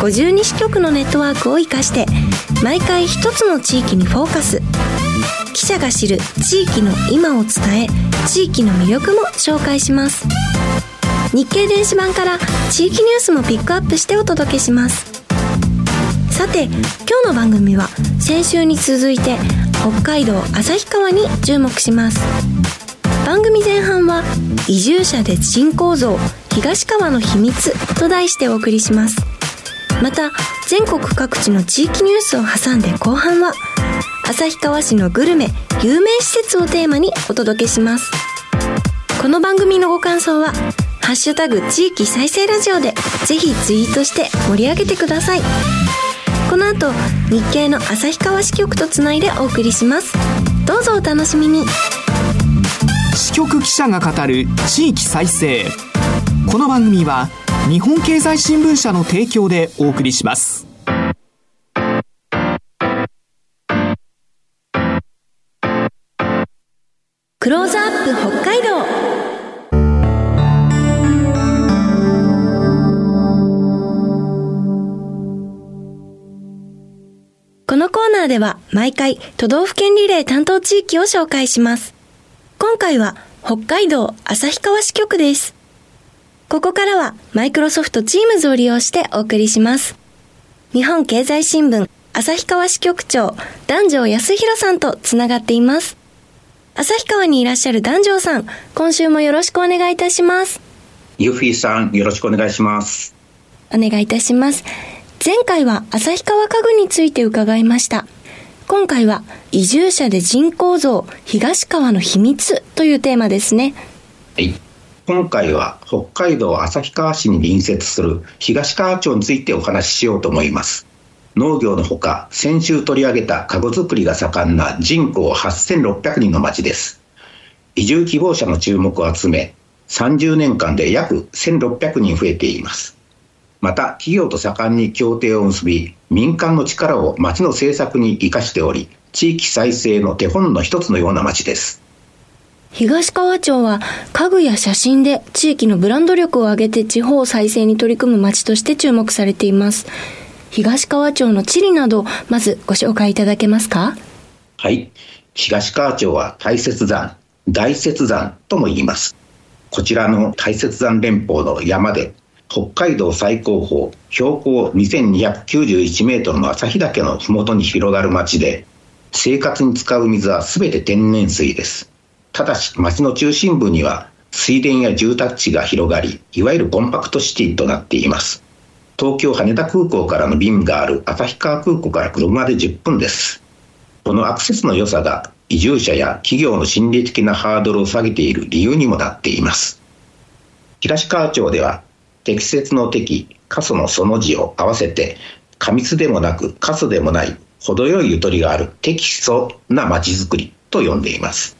52支局のネットワークを生かして毎回一つの地域にフォーカス。記者が知る地域の今を伝え地域の魅力も紹介します。日経電子版から地域ニュースもピックアップしてお届けします。さて今日の番組は先週に続いて北海道旭川に注目します。番組前半は移住者で人口増東川の秘密と題してお送りします。また全国各地の地域ニュースを挟んで後半は旭川市のグルメ有名施設をテーマにお届けします。この番組のご感想は「ハッシュタグ地域再生ラジオ」でぜひツイートして盛り上げてください。この後日経の旭川支局とつないでお送りします。どうぞお楽しみに。支局記者が語る地域再生。この番組は日本経済新聞社の提供でお送りしますクローズアップ北海道このコーナーでは毎回都道府県リレー担当地域を紹介します。今回は北海道旭川支局です。ここからはマイクロソフトチームズを利用してお送りします。日本経済新聞旭川支局長男女康弘さんとつながっています。旭川にいらっしゃる男女さん、今週もよろしくお願いいたします。ユフィさん、よろしくお願いします。お願いいたします。前回は旭川家具について伺いました。今回は移住者で人口増東川の秘密というテーマですね。はい。今回は北海道旭川市に隣接する東川町についてお話ししようと思います。農業のほか、先週取り上げた家具作りが盛んな人口8600人の町です。移住希望者の注目を集め、30年間で約1600人増えています。また企業と盛んに協定を結び民間の力を町の政策に生かしており地域再生の手本の一つのような町です東川町は家具や写真で地域のブランド力を上げて地方再生に取り組む町として注目されています。東川町の地理などまずご紹介いただけますか？はい。東川町は大雪山大雪山とも言います。こちらの大雪山連峰の山で北海道最高峰標高2291メートルの旭岳の麓に広がる町で生活に使う水は全て天然水です。ただし町の中心部には水田や住宅地が広がりいわゆるコンパクトシティとなっています。東京羽田空港からの便がある旭川空港から車で10分です。このアクセスの良さが移住者や企業の心理的なハードルを下げている理由にもなっています。東川町では適切の適、過疎のその字を合わせて、過密でもなく過疎でもない、程よいゆとりがある適素なまちづくりと呼んでいます。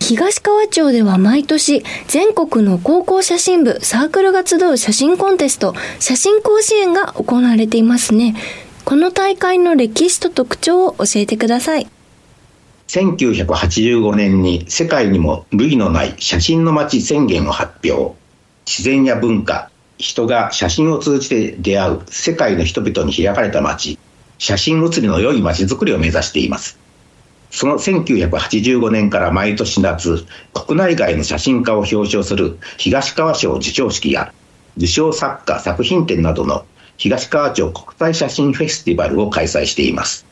東川町では毎年全国の高校写真部サークルが集う写真コンテスト写真甲子園が行われていますね。この大会の歴史と特徴を教えてください。1985年に世界にも類のない写真の街宣言を発表。自然や文化人が写真を通じて出会う世界の人々に開かれた街写真写りの良い街づくりを目指していますその1985年から毎年夏国内外の写真家を表彰する東川賞授賞式や受賞作家作品展などの東川町国際写真フェスティバルを開催しています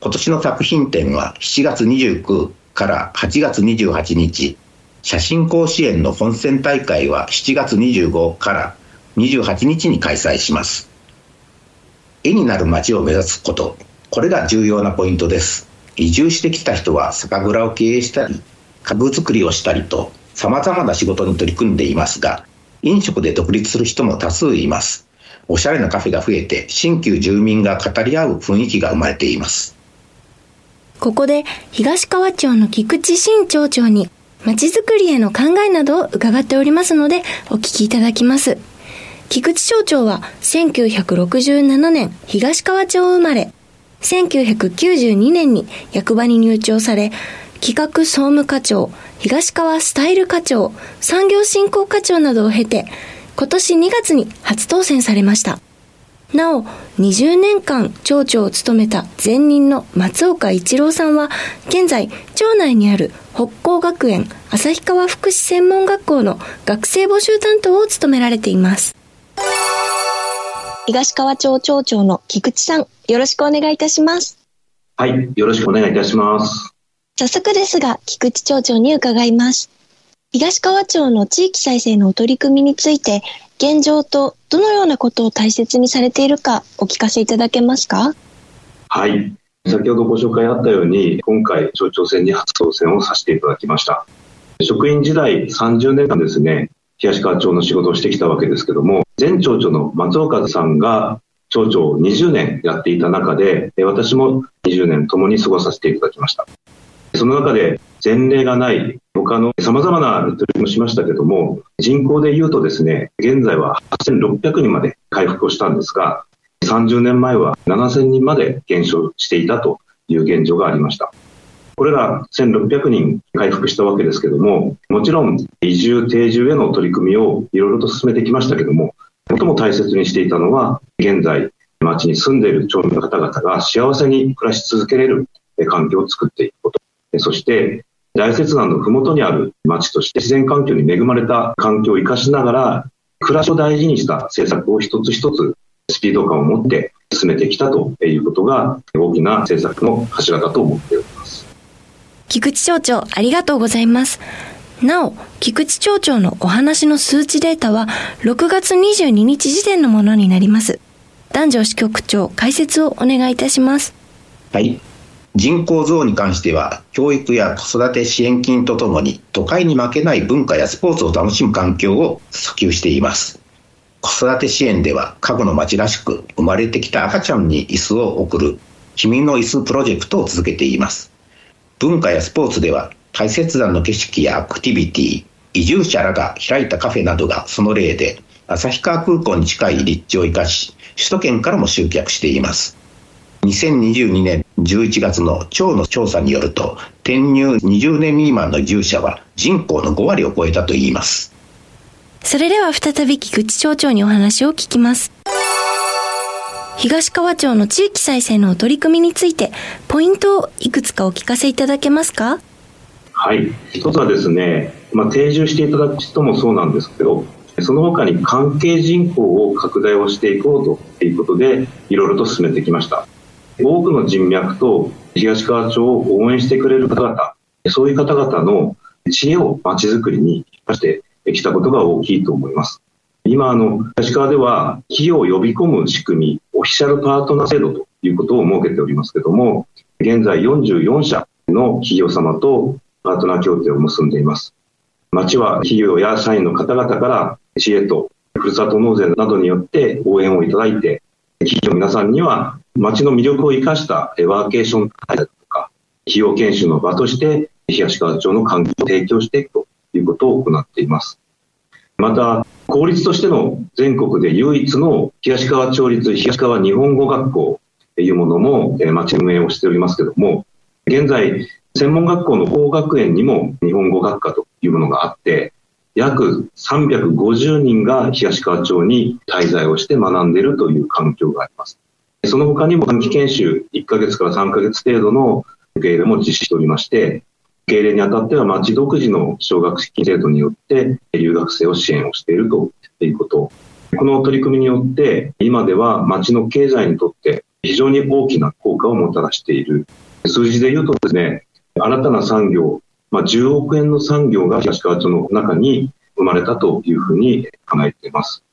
今年の作品展は7月29から8月28日、写真甲子園の本選大会は7月25から28日に開催します。絵になる街を目指すこと、これが重要なポイントです。移住してきた人は酒蔵を経営したり、家具作りをしたりと、様々な仕事に取り組んでいますが、飲食で独立する人も多数います。おしゃれなカフェが増えて、新旧住民が語り合う雰囲気が生まれています。ここで、東川町の菊池新町長に、街づくりへの考えなどを伺っておりますので、お聞きいただきます。菊池町長は、1967年、東川町生まれ、1992年に役場に入庁され、企画総務課長、東川スタイル課長、産業振興課長などを経て、今年2月に初当選されました。なお、20年間町長を務めた前任の松岡一郎さんは、現在、町内にある北高学園旭川福祉専門学校の学生募集担当を務められています。東川町町長の菊池さん、よろしくお願いいたします。はい、よろしくお願いいたします。早速ですが、菊池町長に伺います。東川町の地域再生の取り組みについて、現状とどのようなことを大切にされているかお聞かせいただけますか？はい。先ほどご紹介あったように、今回町長選に初当選をさせていただきました。職員時代30年間ですね、東川町の仕事をしてきたわけですけども、前町長の松岡さんが町長を20年やっていた中で、私も20年共に過ごさせていただきました。その中で前例がない他の様々な取り組みもしましたけども、人口で言うとですね、現在は8600人まで回復をしたんですが、30年前は7000人まで減少していたという現状がありました。これら1600人回復したわけですけども、もちろん移住、定住への取り組みをいろいろと進めてきましたけども、最も大切にしていたのは、現在、町に住んでいる町民の方々が幸せに暮らし続けれる環境を作っていくこと。そして、大雪山の麓にある町として自然環境に恵まれた環境を生かしながら、暮らしを大事にした政策を一つ一つスピード感を持って進めてきたということが大きな政策の柱だと思っております。菊池町長、ありがとうございます。なお、菊池町長のお話の数値データは6月22日時点のものになります。男女支局長、解説をお願いいたします。はい。人口増に関しては、教育や子育て支援金とともに、都会に負けない文化やスポーツを楽しむ環境を訴求しています。子育て支援では、過去の町らしく、生まれてきた赤ちゃんに椅子を送る、君の椅子プロジェクトを続けています。文化やスポーツでは、大雪山の景色やアクティビティ、移住者らが開いたカフェなどがその例で、旭川空港に近い立地を生かし、首都圏からも集客しています。2022年11月の町の調査によると、転入20年未満の移住者は人口の5割を超えたといいます。それでは再び菊池町長にお話を聞きます。東川町の地域再生の取り組みについて、ポイントをいくつかお聞かせいただけますか？はい。一つはですね、まあ、定住していただく人もそうなんですけど、その他に関係人口を拡大をしていこうということで、いろいろと進めてきました。多くの人脈と東川町を応援してくれる方々、そういう方々の知恵をまちづくりに生かしてきたことが大きいと思います。今、あの、東川では企業を呼び込む仕組み、オフィシャルパートナー制度ということを設けておりますけども、現在44社の企業様とパートナー協定を結んでいます。町は企業や社員の方々から知恵とふるさと納税などによって応援をいただいて、企業の皆さんには町の魅力を生かしたワーケーション対策とか、企業研修の場として東川町の環境を提供していくということを行っています。また、公立としての全国で唯一の東川町立東川日本語学校というものも町運営をしておりますけれども、現在、専門学校の法学園にも日本語学科というものがあって、約350人が東川町に滞在をして学んでいるという環境があります。その他にも短期研修1ヶ月から3ヶ月程度の受け入れも実施しておりまして、受け入れにあたっては町独自の奨学金制度によって留学生を支援をしているということ。この取り組みによって、今では町の経済にとって非常に大きな効果をもたらしている。数字で言うとですね、新たな産業、まあ、10億円の産業が東川町の中に生まれたというふうに考えています。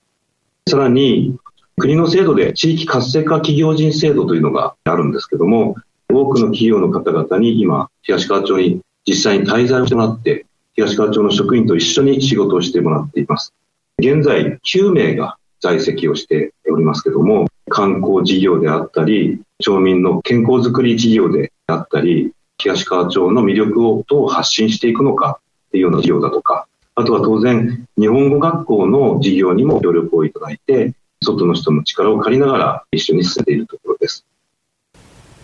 さらに、国の制度で地域活性化企業人制度というのがあるんですけども、多くの企業の方々に今、東川町に実際に滞在をしてもらって、東川町の職員と一緒に仕事をしてもらっています。現在、9名が在籍をしておりますけども、観光事業であったり、町民の健康づくり事業であったり、東川町の魅力をどう発信していくのかっていうような事業だとか、あとは当然、日本語学校の事業にも協力をいただいて、外の人の力を借りながら一緒に進めているところです。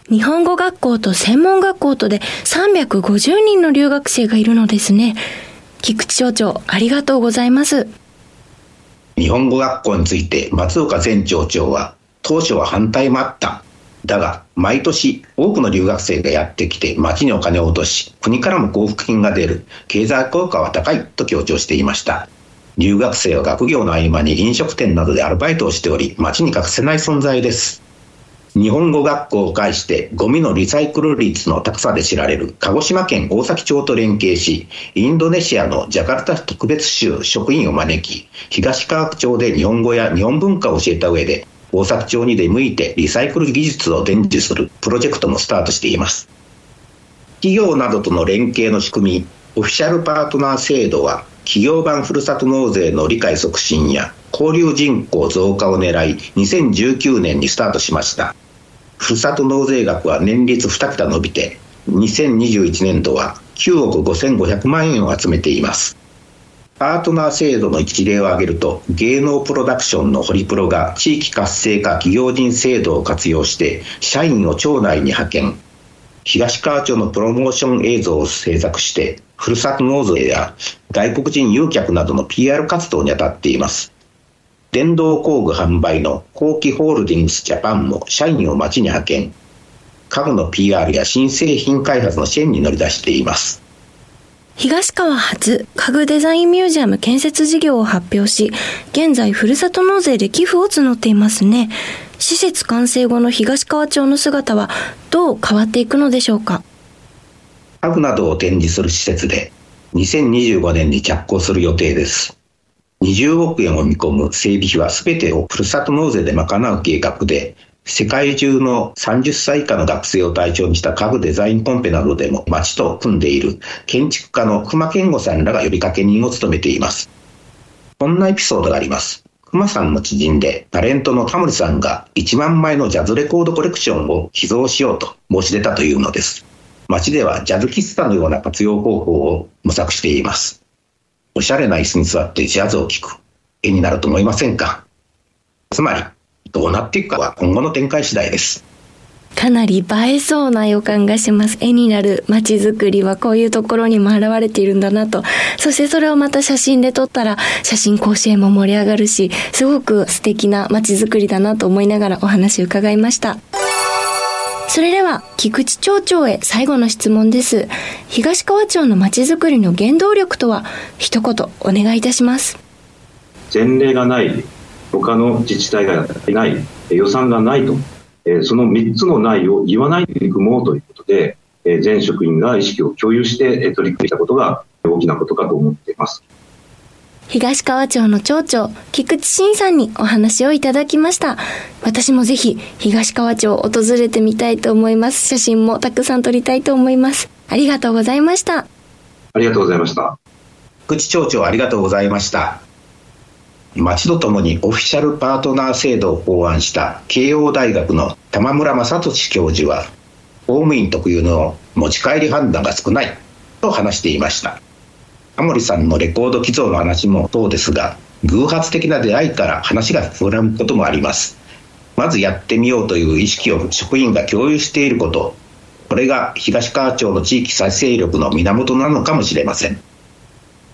日本語学校と専門学校とで350人の留学生がいるのですね。菊池町長、ありがとうございます。日本語学校について松岡前町長は、当初は反対もあった。だが、毎年多くの留学生がやってきて町にお金を落とし、国からも交付金が出る。経済効果は高いと強調していました。留学生は学業の合間に飲食店などでアルバイトをしており、町に欠かせない存在です。日本語学校を介してゴミのリサイクル率の高さで知られる鹿児島県大崎町と連携し、インドネシアのジャカルタ特別州職員を招き、東川区町で日本語や日本文化を教えた上で、大崎町に出向いてリサイクル技術を伝授するプロジェクトもスタートしています。企業などとの連携の仕組み、オフィシャルパートナー制度は企業版ふるさと納税の理解促進や交流人口増加を狙い2019年にスタートしましたふるさと納税額は年率2桁伸びて2021年度は9億5500万円を集めていますパートナー制度の一例を挙げると芸能プロダクションのホリプロが地域活性化企業人制度を活用して社員を町内に派遣東川町のプロモーション映像を制作してふるさと納税や外国人誘客などの PR 活動に当たっています。電動工具販売の後期ホールディングスジャパンも社員を町に派遣、家具の PR や新製品開発の支援に乗り出しています。東川初家具デザインミュージアム建設事業を発表し、現在ふるさと納税で寄付を募っていますね。施設完成後の東川町の姿はどう変わっていくのでしょうか？家具などを展示する施設で2025年に着工する予定です。20億円を見込む整備費は全てをふるさと納税で賄う計画で、世界中の30歳以下の学生を対象にした家具デザインコンペなどでも町と組んでいる建築家の熊健吾さんらが呼びかけ人を務めています。こんなエピソードがあります。熊さんの知人でタレントのタモリさんが1万枚のジャズレコードコレクションを寄贈しようと申し出たというのです。街ではジャズ喫茶のような活用方法を模索しています。おしゃれな椅子に座ってジャズを聴く絵になると思いませんか？つまり、どうなっていくかは今後の展開次第です。かなり映えそうな予感がします。絵になる街づくりはこういうところにも現れているんだなと。そしてそれをまた写真で撮ったら写真甲子園も盛り上がるし、すごく素敵な街づくりだなと思いながらお話を伺いました。それでは、菊池町長へ最後の質問です。東川町の街づくりの原動力とは、一言お願いいたします。前例がない、他の自治体がやっていない、予算がないと、その3つのないを言わないでいくものということで、全職員が意識を共有して取り組んだことが大きなことかと思っています。東川町の町長、菊池慎さんにお話をいただきました。私もぜひ東川町を訪れてみたいと思います。写真もたくさん撮りたいと思います。ありがとうございました。ありがとうございました。菊池町長ありがとうございました。町とともにオフィシャルパートナー制度を考案した慶応大学の玉村正俊教授は、公務員特有の持ち帰り判断が少ないと話していました。タモリさんのレコード寄贈の話もそうですが、偶発的な出会いから話が膨らむこともあります。まずやってみようという意識を職員が共有していること、これが東川町の地域再生力の源なのかもしれません。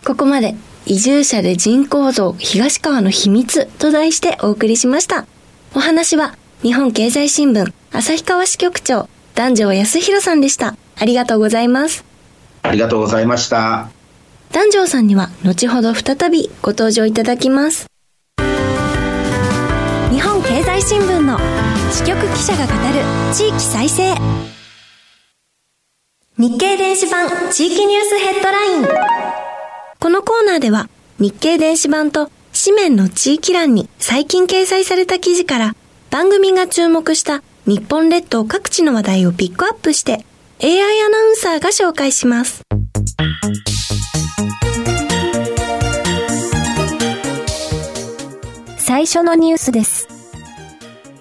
ここまで移住者で人口増東川の秘密と題してお送りしました。お話は日本経済新聞旭川支局長男女康弘さんでした。ありがとうございます。ありがとうございました。男女さんには後ほど再びご登場いただきます。日本経済新聞の支局記者が語る地域再生日経電子版地域ニュースヘッドラインこのコーナーでは日経電子版と紙面の地域欄に最近掲載された記事から番組が注目した日本列島各地の話題をピックアップして AI アナウンサーが紹介します。最初のニュースです。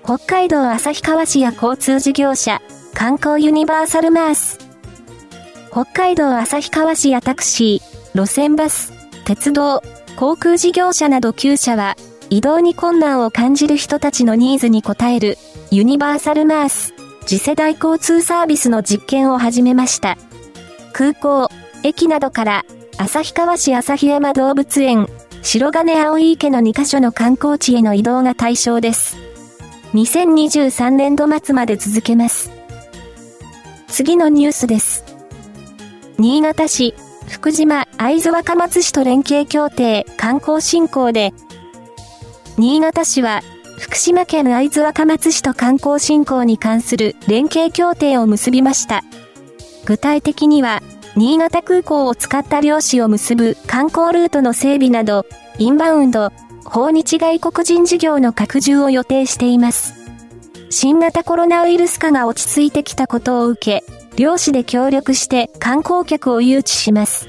北海道旭川市や交通事業者、観光ユニバーサルマース。北海道旭川市やタクシー、路線バス、鉄道、航空事業者など9社は、移動に困難を感じる人たちのニーズに応える、ユニバーサルマース、次世代交通サービスの実験を始めました。空港、駅などから、旭川市旭山動物園、白金青井池の2カ所の観光地への移動が対象です。2023年度末まで続けます。次のニュースです。新潟市、福島、会津若松市と連携協定観光振興で、新潟市は、福島県会津若松市と観光振興に関する連携協定を結びました。具体的には、新潟空港を使った漁師を結ぶ観光ルートの整備など、インバウンド、訪日外国人事業の拡充を予定しています。新型コロナウイルス化が落ち着いてきたことを受け、漁師で協力して観光客を誘致します。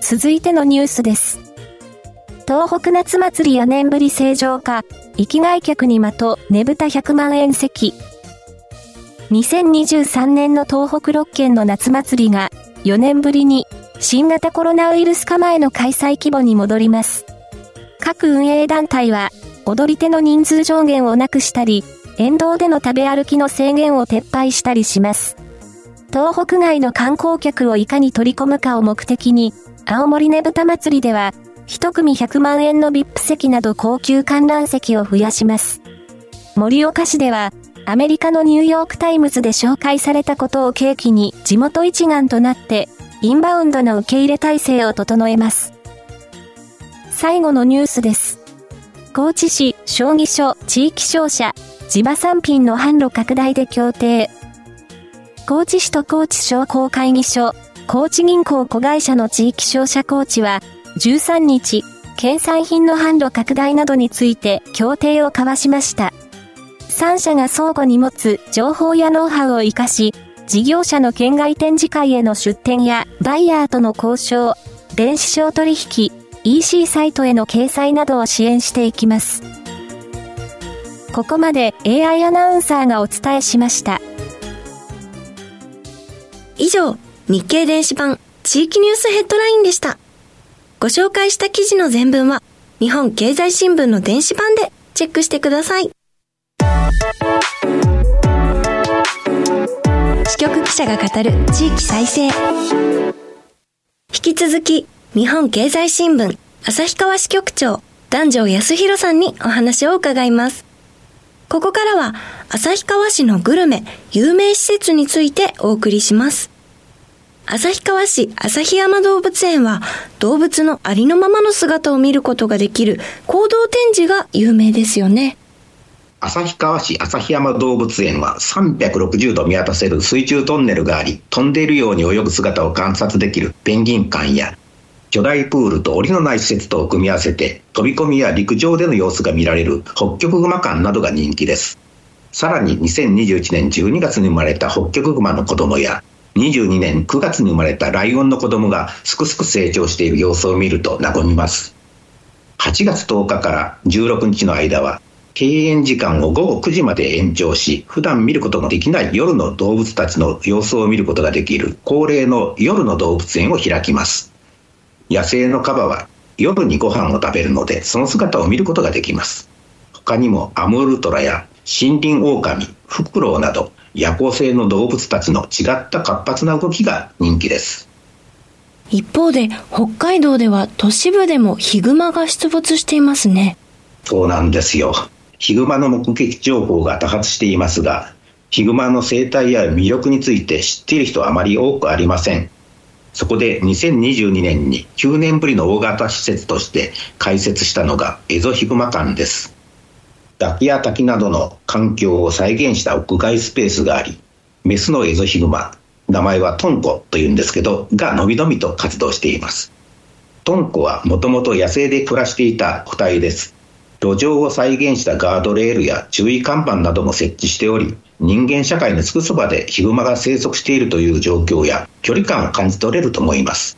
続いてのニュースです。東北夏祭り4年ぶり正常化、生きがい客に的、ねぶた100万円席。2023年の東北6県の夏祭りが4年ぶりに新型コロナウイルス化前の開催規模に戻ります。各運営団体は踊り手の人数上限をなくしたり、沿道での食べ歩きの制限を撤廃したりします。東北外の観光客をいかに取り込むかを目的に、青森ねぶた祭りでは、一組100万円の VIP 席など高級観覧席を増やします。盛岡市では、アメリカのニューヨークタイムズで紹介されたことを契機に地元一丸となってインバウンドの受け入れ体制を整えます。最後のニュースです。高知市将棋所地域商社地場産品の販路拡大で協定。高知市と高知商工会議所、高知銀行子会社の地域商社高知は13日、県産品の販路拡大などについて協定を交わしました。3社が相互に持つ情報やノウハウを活かし、事業者の県外展示会への出展やバイヤーとの交渉、電子商取引、EC サイトへの掲載などを支援していきます。ここまで AI アナウンサーがお伝えしました。以上、日経電子版地域ニュースヘッドラインでした。ご紹介した記事の全文は、日本経済新聞の電子版でチェックしてください。支局記者が語る地域再生。引き続き、日本経済新聞、旭川支局長、男女康弘さんにお話を伺います。ここからは、旭川市のグルメ、有名施設についてお送りします。旭川市旭山動物園は動物のありのままの姿を見ることができる行動展示が有名ですよね。旭川市旭山動物園は360度見渡せる水中トンネルがあり、飛んでいるように泳ぐ姿を観察できるペンギン館や、巨大プールと檻のない施設とを組み合わせて、飛び込みや陸上での様子が見られる北極熊館などが人気です。さらに2021年12月に生まれた北極熊の子供や、22年9月に生まれたライオンの子供がすくすく成長している様子を見ると和みます。8月10日から16日の間は閉園時間を午後9時まで延長し、普段見ることのできない夜の動物たちの様子を見ることができる恒例の夜の動物園を開きます。野生のカバは夜にご飯を食べるので、その姿を見ることができます。他にもアムールトラや森林オオカミ、フクロウなど夜行性の動物たちの違った活発な動きが人気です。一方で北海道では都市部でもヒグマが出没していますね。そうなんですよ。ヒグマの目撃情報が多発していますが、ヒグマの生態や魅力について知っている人はあまり多くありません。そこで2022年に9年ぶりの大型施設として開設したのがエゾヒグマ館です。崖や滝などの環境を再現した屋外スペースがあり、メスのエゾヒグマ、名前はトンコというんですけど、がのびのびと活動しています。トンコはもともと野生で暮らしていた個体です。路上を再現したガードレールや注意看板なども設置しており、人間社会のすぐそばでヒグマが生息しているという状況や距離感を感じ取れると思います。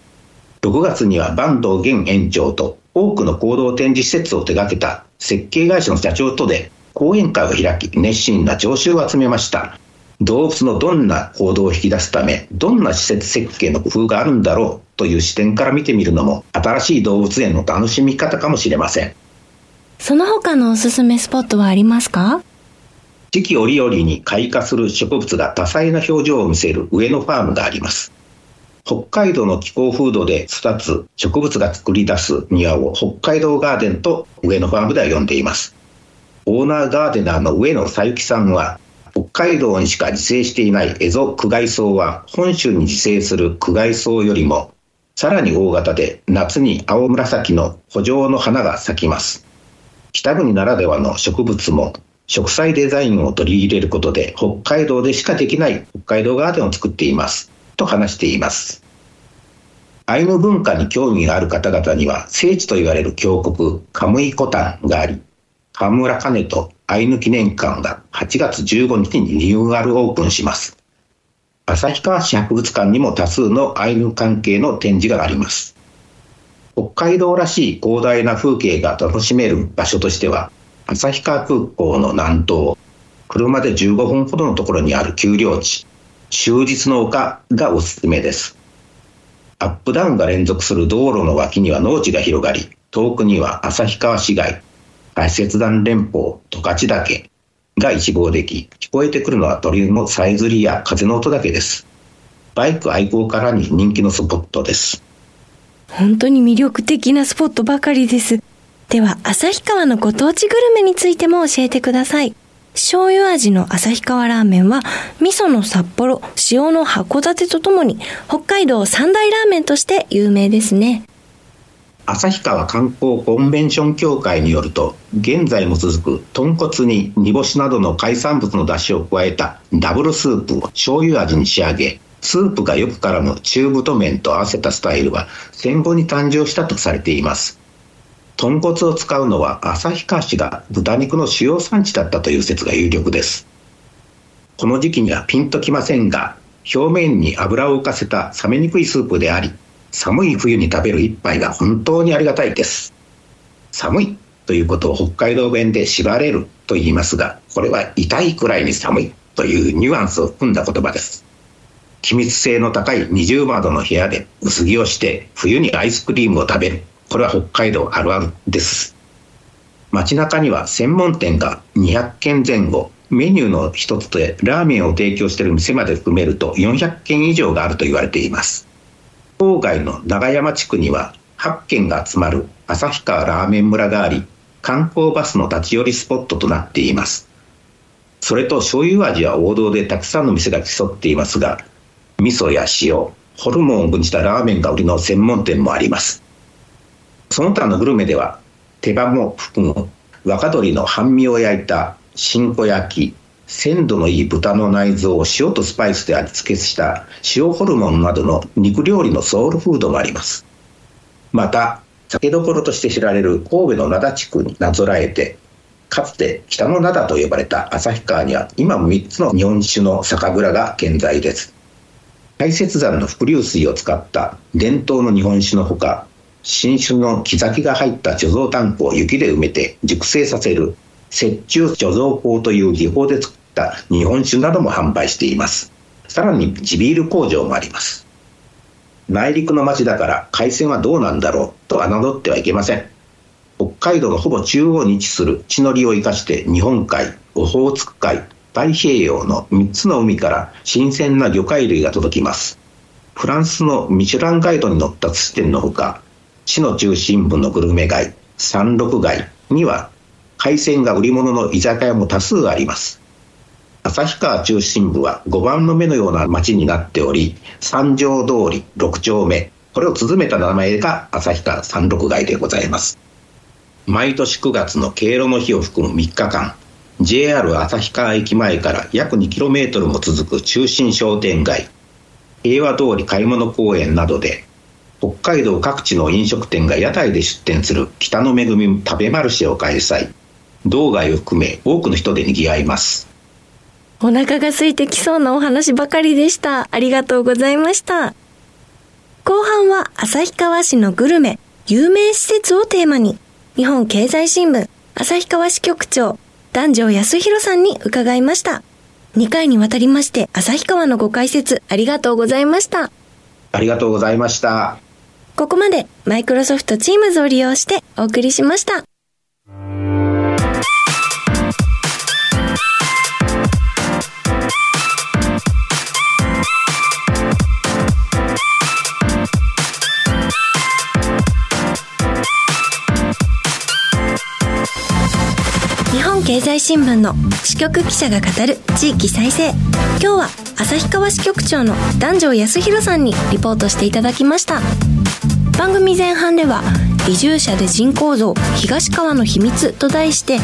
6月には坂東現園長と多くの行動展示施設を手掛けた設計会社の社長とで講演会を開き熱心な聴衆を集めました。動物のどんな行動を引き出すため、どんな施設設計の工夫があるんだろうという視点から見てみるのも新しい動物園の楽しみ方かもしれません。その他のおすすめスポットはありますか？四季折々に開花する植物が多彩な表情を見せる上野ファームがあります。北海道の気候風土で育つ植物が作り出す庭を北海道ガーデンと上野ファームでは呼んでいます。オーナーガーデナーの上野さゆきさんは北海道にしか自生していないエゾクガイソウは本州に自生するクガイソウよりもさらに大型で夏に青紫の補助の花が咲きます。北国ならではの植物も植栽デザインを取り入れることで北海道でしかできない北海道ガーデンを作っていますと話しています。アイヌ文化に興味がある方々には聖地と言われる峡谷カムイコタンがあり河村兼とアイヌ記念館が8月15日にリニューアルオープンします。旭川市博物館にも多数のアイヌ関係の展示があります。北海道らしい広大な風景が楽しめる場所としては、旭川空港の南東、車で15分ほどのところにある丘陵地、終日の丘がおすすめです。アップダウンが連続する道路の脇には農地が広がり、遠くには旭川市街、大雪山連峰、十勝岳が一望でき、聞こえてくるのは鳥のさえずりや風の音だけです。バイク愛好家らに人気のスポットです。本当に魅力的なスポットばかりです。では、旭川のご当地グルメについても教えてください。醤油味の旭川ラーメンは、味噌の札幌、塩の函館とともに、北海道三大ラーメンとして有名ですね。旭川観光コンベンション協会によると現在も続く豚骨に煮干しなどの海産物の出汁を加えたダブルスープを醤油味に仕上げスープがよく絡む中太麺と合わせたスタイルは戦後に誕生したとされています豚骨を使うのは旭川市が豚肉の主要産地だったという説が有力ですこの時期にはピンときませんが表面に油を浮かせた冷めにくいスープであり寒い冬に食べる一杯が本当にありがたいです。寒いということを北海道弁で縛れると言いますが、これは痛いくらいに寒いというニュアンスを含んだ言葉です。気密性の高い二重窓の部屋で薄着をして冬にアイスクリームを食べる。これは北海道あるあるです。街中には専門店が200軒前後、メニューの一つでラーメンを提供している店まで含めると400軒以上があると言われています。郊外の長山地区には8軒が集まる旭川ラーメン村があり観光バスの立ち寄りスポットとなっていますそれと醤油味は王道でたくさんの店が競っていますが味噌や塩ホルモンを分じたラーメンが売りの専門店もありますその他のグルメでは手羽も含む若鶏の半身を焼いた新子焼き鮮度のいい豚の内臓を塩とスパイスで味付けした塩ホルモンなどの肉料理のソウルフードがあります。また、酒どころとして知られる神戸の灘地区になぞらえて、かつて北の灘と呼ばれた旭川には今も3つの日本酒の酒蔵が健在です。大雪山の伏流水を使った伝統の日本酒のほか、新酒の木崎が入った貯蔵タンクを雪で埋めて熟成させる雪中貯蔵法という技法で作った日本酒なども販売しています。さらに地ビール工場もあります。内陸の町だから海鮮はどうなんだろうと侮ってはいけません。北海道のほぼ中央に位置する地の利を生かして日本海、オホーツク海、太平洋の3つの海から新鮮な魚介類が届きます。フランスのミシュランガイドに載った寿司店のほか、市の中心部のグルメ街、三六街には海鮮が売り物の居酒屋も多数あります。旭川中心部は5番の目のような街になっており、三条通り6丁目、これを綴めた名前が旭川三六街でございます。毎年9月の敬老の日を含む3日間 JR 旭川駅前から約 2km も続く中心商店街平和通り買い物公園などで北海道各地の飲食店が屋台で出店する北の恵み食べマルシェを開催。道外を含め多くの人で賑わいます。お腹が空いてきそうなお話ばかりでした。ありがとうございました。後半は旭川市のグルメ有名施設をテーマに日本経済新聞旭川支局長男女康弘さんに伺いました。2回にわたりまして旭川のご解説ありがとうございました。ありがとうございましたここまでマイクロソフトチームズを利用してお送りしました。経済新聞の支局記者が語る地域再生。今日は旭川支局長の男女康弘さんにリポートしていただきました。番組前半では移住者で人口増東川の秘密と題して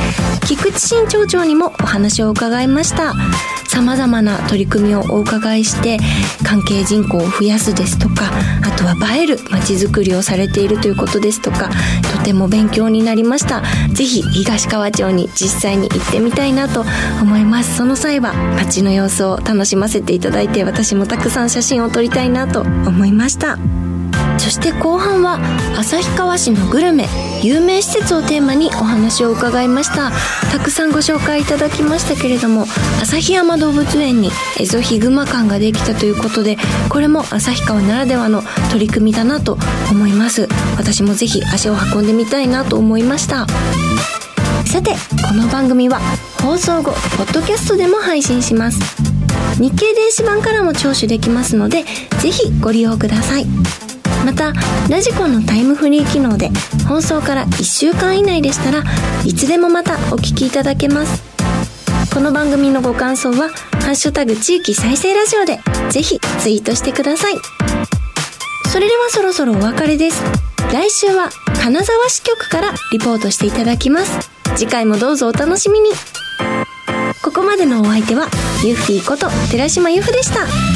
菊池新町長にもお話を伺いました。様々な取り組みをお伺いして関係人口を増やすですとかあとは映える街づくりをされているということですとかとても勉強になりました。ぜひ東川町に実際に行ってみたいなと思います。その際は街の様子を楽しませていただいて私もたくさん写真を撮りたいなと思いました。そして後半は旭川市のグルメ有名施設をテーマにお話を伺いました。たくさんご紹介いただきましたけれども旭山動物園にエゾヒグマ館ができたということでこれも旭川ならではの取り組みだなと思います。私もぜひ足を運んでみたいなと思いました。さてこの番組は放送後ポッドキャストでも配信します。日経電子版からも聴取できますのでぜひご利用ください。またラジコンのタイムフリー機能で放送から1週間以内でしたらいつでもまたお聞きいただけます。この番組のご感想は「ハッシュタグ地域再生ラジオ」でぜひツイートしてください。それではそろそろお別れです。来週は金沢支局からリポートしていただきます。次回もどうぞお楽しみに。ここまでのお相手はユッフィーこと寺島由布でした。